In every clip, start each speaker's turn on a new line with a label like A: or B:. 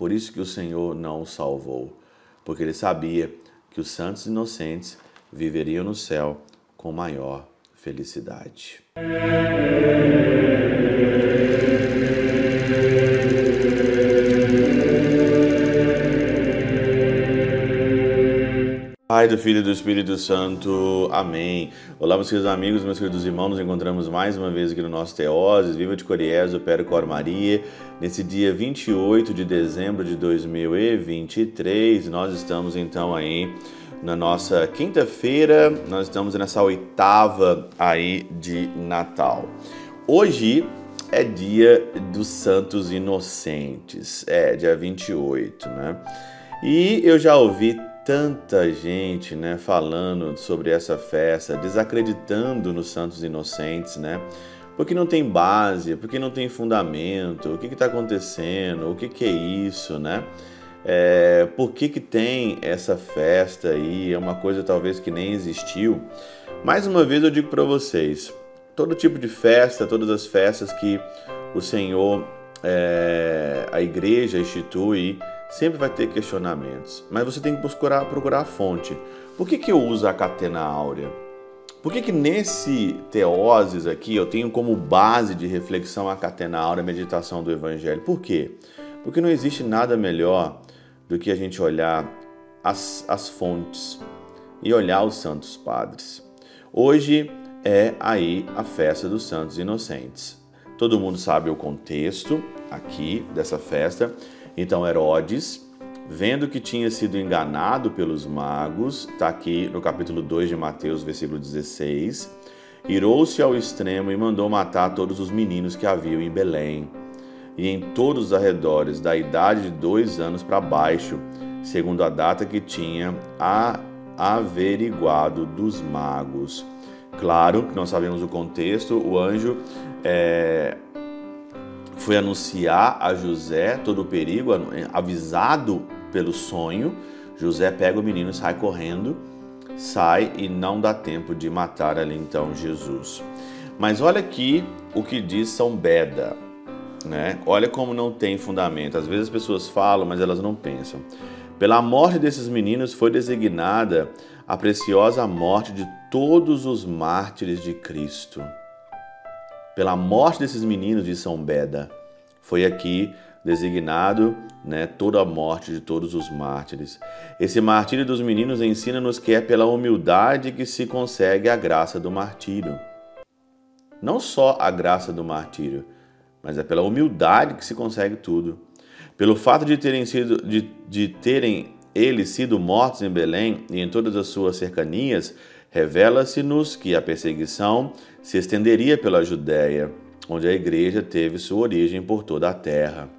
A: Por isso que o Senhor não o salvou, porque ele sabia que os santos inocentes viveriam no céu com maior felicidade. Pai do Filho e do Espírito Santo. Amém. Olá, meus queridos amigos, meus queridos irmãos. Nos encontramos mais uma vez aqui no nosso Teoses, Viva de Coriés, o Péro Cor Maria. Nesse dia 28 de dezembro de 2023, nós estamos então aí na nossa quinta-feira, nós estamos nessa oitava aí de Natal. Hoje é dia dos Santos Inocentes, é dia 28, né? E eu já ouvi tanta gente, né, falando sobre essa festa, desacreditando nos santos inocentes, né? Porque não tem base, porque não tem fundamento, o que está acontecendo, o que, que é isso, né? É, por que, que tem essa festa aí? É uma coisa talvez que nem existiu. Mais uma vez eu digo para vocês: todo tipo de festa, todas as festas que o Senhor, é, a igreja institui, sempre vai ter questionamentos, mas você tem que procurar, procurar a fonte. Por que, que eu uso a catena áurea? Por que, que nesse teoses aqui eu tenho como base de reflexão a catena áurea, a meditação do Evangelho? Por quê? Porque não existe nada melhor do que a gente olhar as, as fontes e olhar os santos padres. Hoje é aí a festa dos santos inocentes. Todo mundo sabe o contexto aqui dessa festa então Herodes, vendo que tinha sido enganado pelos magos, está aqui no capítulo 2 de Mateus, versículo 16, irou-se ao extremo e mandou matar todos os meninos que haviam em Belém e em todos os arredores, da idade de dois anos para baixo, segundo a data que tinha averiguado dos magos. Claro que nós sabemos o contexto, o anjo é, foi anunciar a José todo o perigo, avisado pelo sonho. José pega o menino e sai correndo, sai e não dá tempo de matar ali então Jesus. Mas olha aqui o que diz São Beda, né? Olha como não tem fundamento. Às vezes as pessoas falam, mas elas não pensam. Pela morte desses meninos foi designada a preciosa morte de todos os mártires de Cristo pela morte desses meninos de São Beda. Foi aqui designado né, toda a morte de todos os mártires. Esse martírio dos meninos ensina-nos que é pela humildade que se consegue a graça do martírio. Não só a graça do martírio, mas é pela humildade que se consegue tudo. Pelo fato de terem sido de, de terem eles sido mortos em Belém e em todas as suas cercanias, revela-se-nos que a perseguição se estenderia pela Judéia, onde a igreja teve sua origem por toda a terra.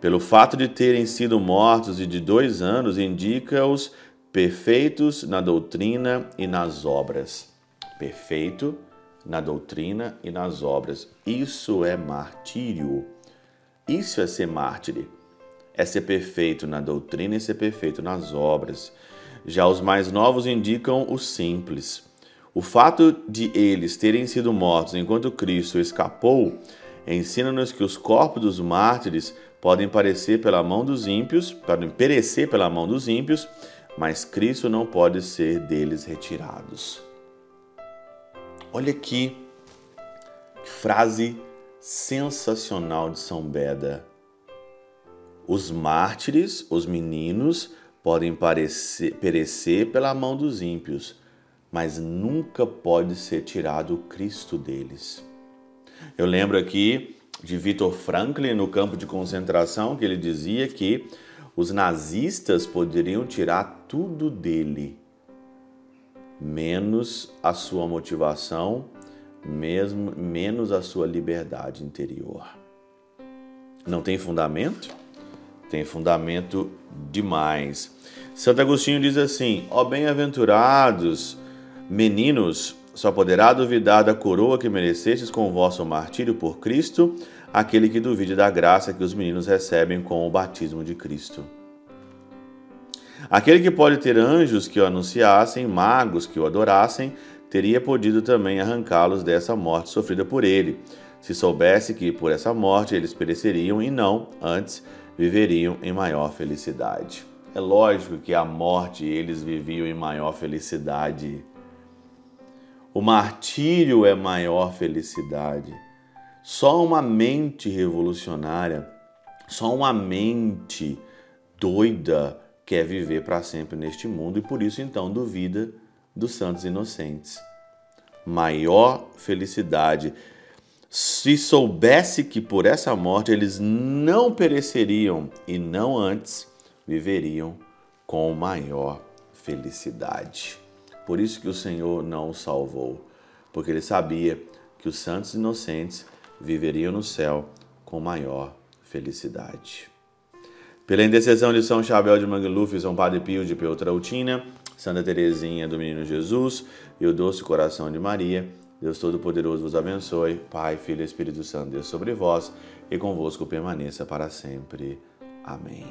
A: Pelo fato de terem sido mortos e de dois anos, indica-os perfeitos na doutrina e nas obras. Perfeito na doutrina e nas obras. Isso é martírio. Isso é ser mártire. É ser perfeito na doutrina e ser perfeito nas obras. Já os mais novos indicam o simples. O fato de eles terem sido mortos enquanto Cristo escapou ensina-nos que os corpos dos mártires podem parecer pela mão dos ímpios, podem perecer pela mão dos ímpios, mas Cristo não pode ser deles retirados. Olha aqui que frase sensacional de São Beda. Os mártires, os meninos, podem parecer, perecer pela mão dos ímpios, mas nunca pode ser tirado o Cristo deles. Eu lembro aqui de Viktor Franklin no campo de concentração que ele dizia que os nazistas poderiam tirar tudo dele, menos a sua motivação, mesmo menos a sua liberdade interior. Não tem fundamento? Tem fundamento demais. Santo Agostinho diz assim: Ó bem-aventurados meninos, só poderá duvidar da coroa que merecestes com o vosso martírio por Cristo, aquele que duvide da graça que os meninos recebem com o batismo de Cristo. Aquele que pode ter anjos que o anunciassem, magos que o adorassem, teria podido também arrancá-los dessa morte sofrida por ele, se soubesse que por essa morte eles pereceriam e não, antes, viveriam em maior felicidade. É lógico que a morte eles viviam em maior felicidade. O martírio é maior felicidade. Só uma mente revolucionária, só uma mente doida quer viver para sempre neste mundo e por isso então duvida dos santos inocentes. Maior felicidade. Se soubesse que por essa morte eles não pereceriam e não antes viveriam com maior felicidade. Por isso que o Senhor não o salvou, porque ele sabia que os santos inocentes viveriam no céu com maior felicidade. Pela intercessão de São Chabel de Mangluf, São Padre Pio de Peutrautina, Santa Teresinha do Menino Jesus e o doce coração de Maria, Deus Todo-Poderoso vos abençoe, Pai, Filho e Espírito Santo, Deus sobre vós e convosco permaneça para sempre. Amém.